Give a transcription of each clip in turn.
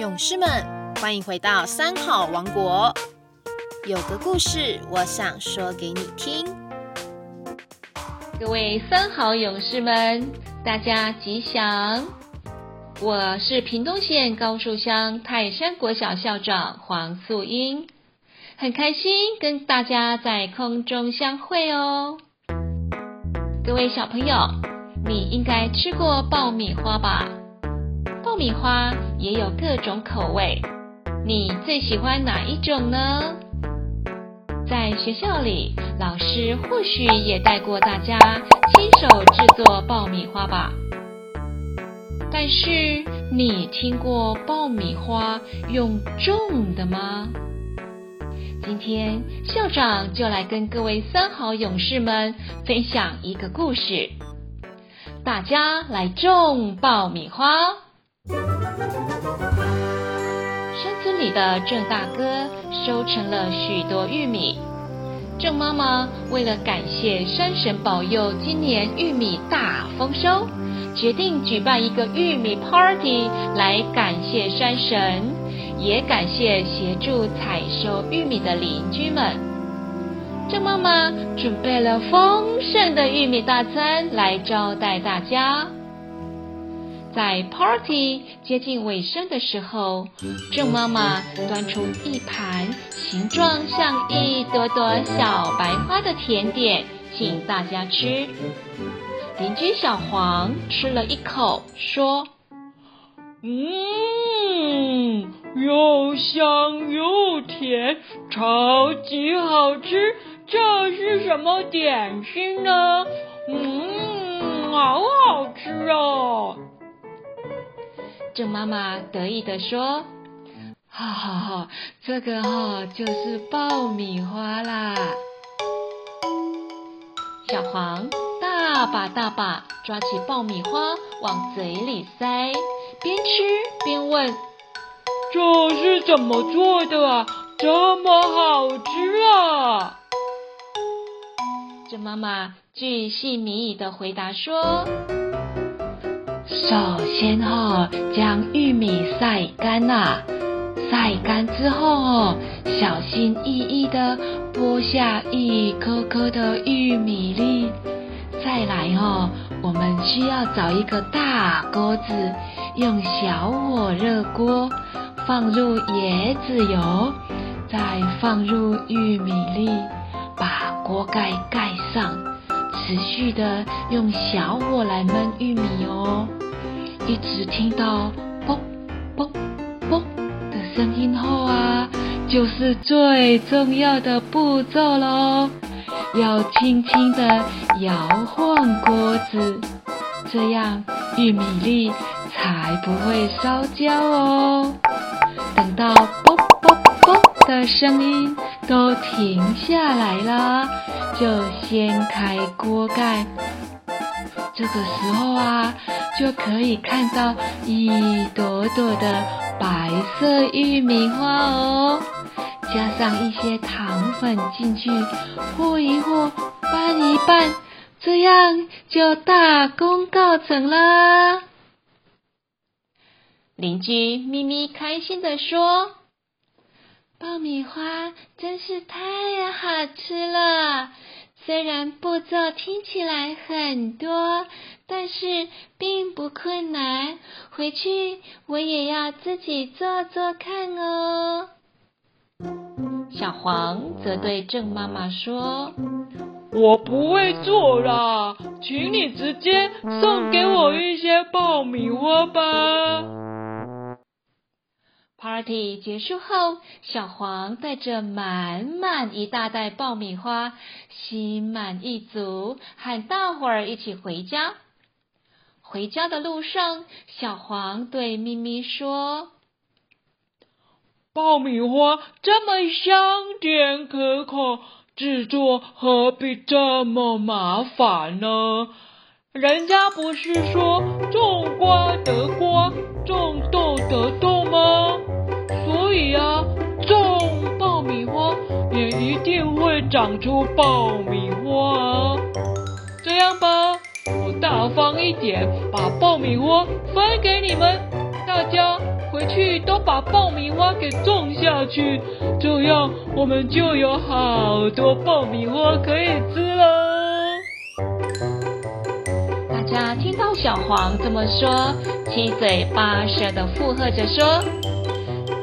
勇士们，欢迎回到三好王国。有个故事，我想说给你听。各位三好勇士们，大家吉祥！我是屏东县高树乡泰山国小校长黄素英，很开心跟大家在空中相会哦。各位小朋友，你应该吃过爆米花吧？米花也有各种口味，你最喜欢哪一种呢？在学校里，老师或许也带过大家亲手制作爆米花吧。但是，你听过爆米花用种的吗？今天校长就来跟各位三好勇士们分享一个故事，大家来种爆米花。山村里的郑大哥收成了许多玉米，郑妈妈为了感谢山神保佑今年玉米大丰收，决定举办一个玉米 party 来感谢山神，也感谢协助采收玉米的邻居们。郑妈妈准备了丰盛的玉米大餐来招待大家。在 party 接近尾声的时候，郑妈妈端出一盘形状像一朵朵小白花的甜点，请大家吃。邻居小黄吃了一口，说：“嗯，又香又甜，超级好吃。这是什么点心呢？嗯，好好吃哦。”郑妈妈得意地说：“哈哈哈，这个哈就是爆米花啦！”小黄大把大把抓起爆米花往嘴里塞，边吃边问：“这是怎么做的啊？这么好吃啊？”郑妈妈巨细靡遗地回答说。首先哈，将玉米晒干啦，晒干之后哦，小心翼翼的剥下一颗颗的玉米粒。再来哦，我们需要找一个大锅子，用小火热锅，放入椰子油，再放入玉米粒，把锅盖盖上，持续的用小火来焖玉米哦。一直听到啵啵啵的声音后啊，就是最重要的步骤喽。要轻轻地摇晃锅子，这样玉米粒才不会烧焦哦。等到啵啵啵的声音都停下来了，就掀开锅盖。这个时候啊。就可以看到一朵朵的白色玉米花哦，加上一些糖粉进去，和一和，拌一拌，这样就大功告成了。邻居咪咪开心的说：“爆米花真是太好吃了，虽然步骤听起来很多。”但是并不困难，回去我也要自己做做看哦。小黄则对郑妈妈说：“我不会做啦，请你直接送给我一些爆米花吧。” Party 结束后，小黄带着满满一大袋爆米花，心满意足，喊大伙儿一起回家。回家的路上，小黄对咪咪说：“爆米花这么香甜可口，制作何必这么麻烦呢？人家不是说种瓜得瓜，种豆得豆吗？所以啊，种爆米花也一定会长出爆米花！”方一点，把爆米花分给你们，大家回去都把爆米花给种下去，这样我们就有好多爆米花可以吃了。大家听到小黄这么说，七嘴八舌的附和着说：“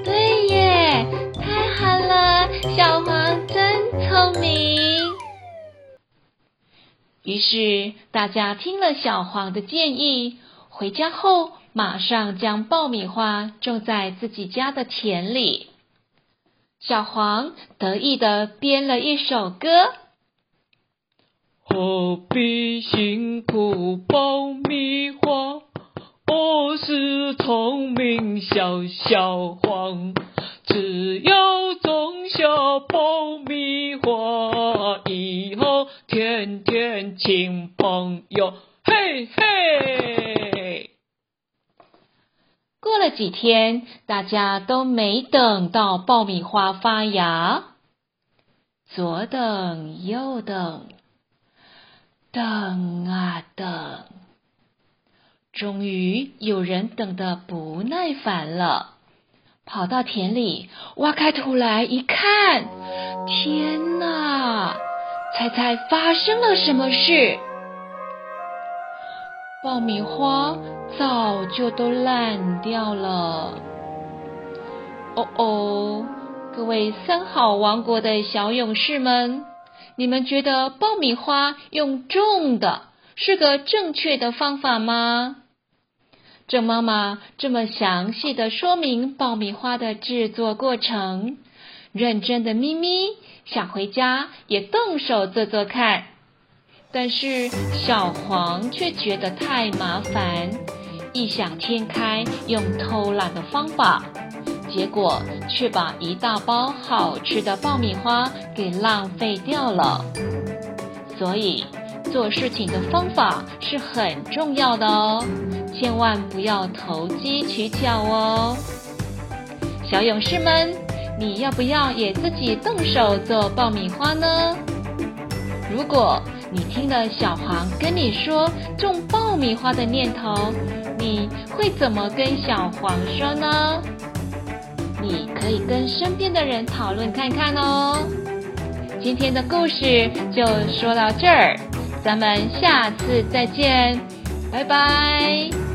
对耶，太好了，小黄真聪明。”于是大家听了小黄的建议，回家后马上将爆米花种在自己家的田里。小黄得意的编了一首歌：何必辛苦爆米花？我是聪明小小黄，只要种下爆米花，天天亲朋友，嘿嘿。过了几天，大家都没等到爆米花发芽，左等右等，等啊等，终于有人等得不耐烦了，跑到田里挖开土来一看，天哪！猜猜发生了什么事？爆米花早就都烂掉了。哦哦，各位三好王国的小勇士们，你们觉得爆米花用种的是个正确的方法吗？郑妈妈这么详细的说明爆米花的制作过程，认真的咪咪想回家也动手做做看。但是小黄却觉得太麻烦，异想天开用偷懒的方法，结果却把一大包好吃的爆米花给浪费掉了。所以做事情的方法是很重要的哦，千万不要投机取巧哦。小勇士们，你要不要也自己动手做爆米花呢？如果你听了小黄跟你说种爆米花的念头，你会怎么跟小黄说呢？你可以跟身边的人讨论看看哦。今天的故事就说到这儿，咱们下次再见，拜拜。